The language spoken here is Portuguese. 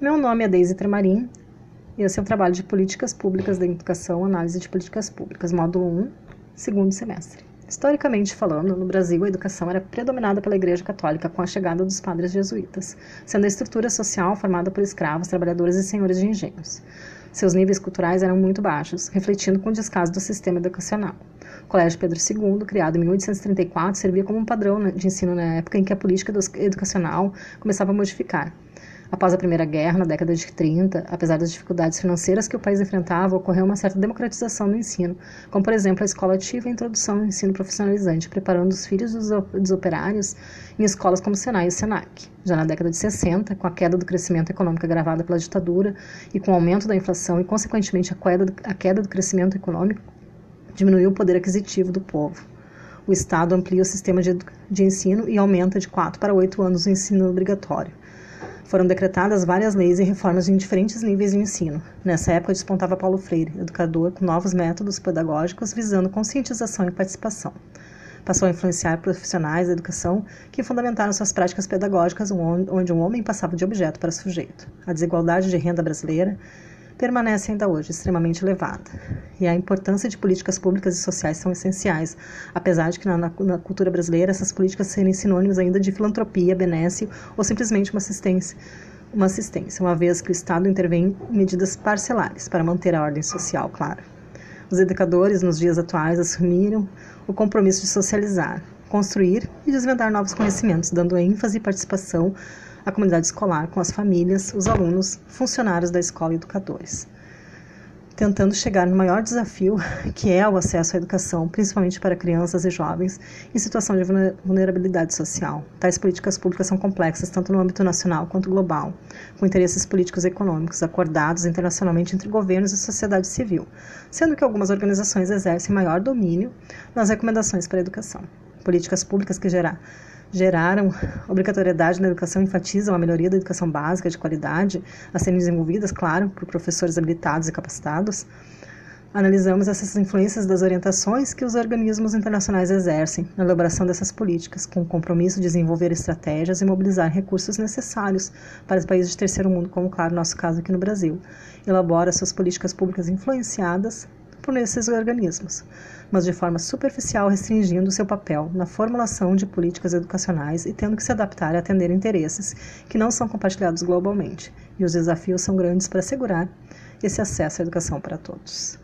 Meu nome é Deise Tremarim e esse é um trabalho de Políticas Públicas da Educação, Análise de Políticas Públicas, módulo 1, segundo semestre. Historicamente falando, no Brasil a educação era predominada pela Igreja Católica com a chegada dos padres jesuítas, sendo a estrutura social formada por escravos, trabalhadores e senhores de engenhos. Seus níveis culturais eram muito baixos, refletindo com o descaso do sistema educacional. O Colégio Pedro II, criado em 1834, servia como um padrão de ensino na época em que a política educacional começava a modificar. Após a Primeira Guerra, na década de 30, apesar das dificuldades financeiras que o país enfrentava, ocorreu uma certa democratização no ensino, como, por exemplo, a escola ativa e a introdução ao ensino profissionalizante, preparando os filhos dos operários em escolas como o Senai e o Senac. Já na década de 60, com a queda do crescimento econômico agravada pela ditadura e com o aumento da inflação e, consequentemente, a queda do, a queda do crescimento econômico, diminuiu o poder aquisitivo do povo. O Estado amplia o sistema de, de ensino e aumenta de 4 para 8 anos o ensino obrigatório. Foram decretadas várias leis e reformas em diferentes níveis de ensino. Nessa época despontava Paulo Freire, educador com novos métodos pedagógicos visando conscientização e participação. Passou a influenciar profissionais da educação que fundamentaram suas práticas pedagógicas onde um homem passava de objeto para sujeito. A desigualdade de renda brasileira permanece ainda hoje extremamente elevada. E a importância de políticas públicas e sociais são essenciais, apesar de que na, na cultura brasileira essas políticas serem sinônimos ainda de filantropia, benesse ou simplesmente uma assistência uma assistência, uma vez que o Estado intervém em medidas parcelares para manter a ordem social, claro. Os educadores, nos dias atuais, assumiram o compromisso de socializar, construir e desvendar novos conhecimentos, dando ênfase e participação a comunidade escolar com as famílias, os alunos, funcionários da escola e educadores. Tentando chegar no maior desafio, que é o acesso à educação, principalmente para crianças e jovens em situação de vulnerabilidade social. Tais políticas públicas são complexas tanto no âmbito nacional quanto global, com interesses políticos e econômicos acordados internacionalmente entre governos e sociedade civil, sendo que algumas organizações exercem maior domínio nas recomendações para a educação. Políticas públicas que gerar geraram obrigatoriedade na educação enfatizam a melhoria da educação básica de qualidade a serem desenvolvidas, claro, por professores habilitados e capacitados. Analisamos essas influências das orientações que os organismos internacionais exercem na elaboração dessas políticas, com o compromisso de desenvolver estratégias e mobilizar recursos necessários para os países de terceiro mundo, como, claro, nosso caso aqui no Brasil. Elabora suas políticas públicas influenciadas por esses organismos, mas de forma superficial restringindo seu papel na formulação de políticas educacionais e tendo que se adaptar a atender interesses que não são compartilhados globalmente. E os desafios são grandes para assegurar esse acesso à educação para todos.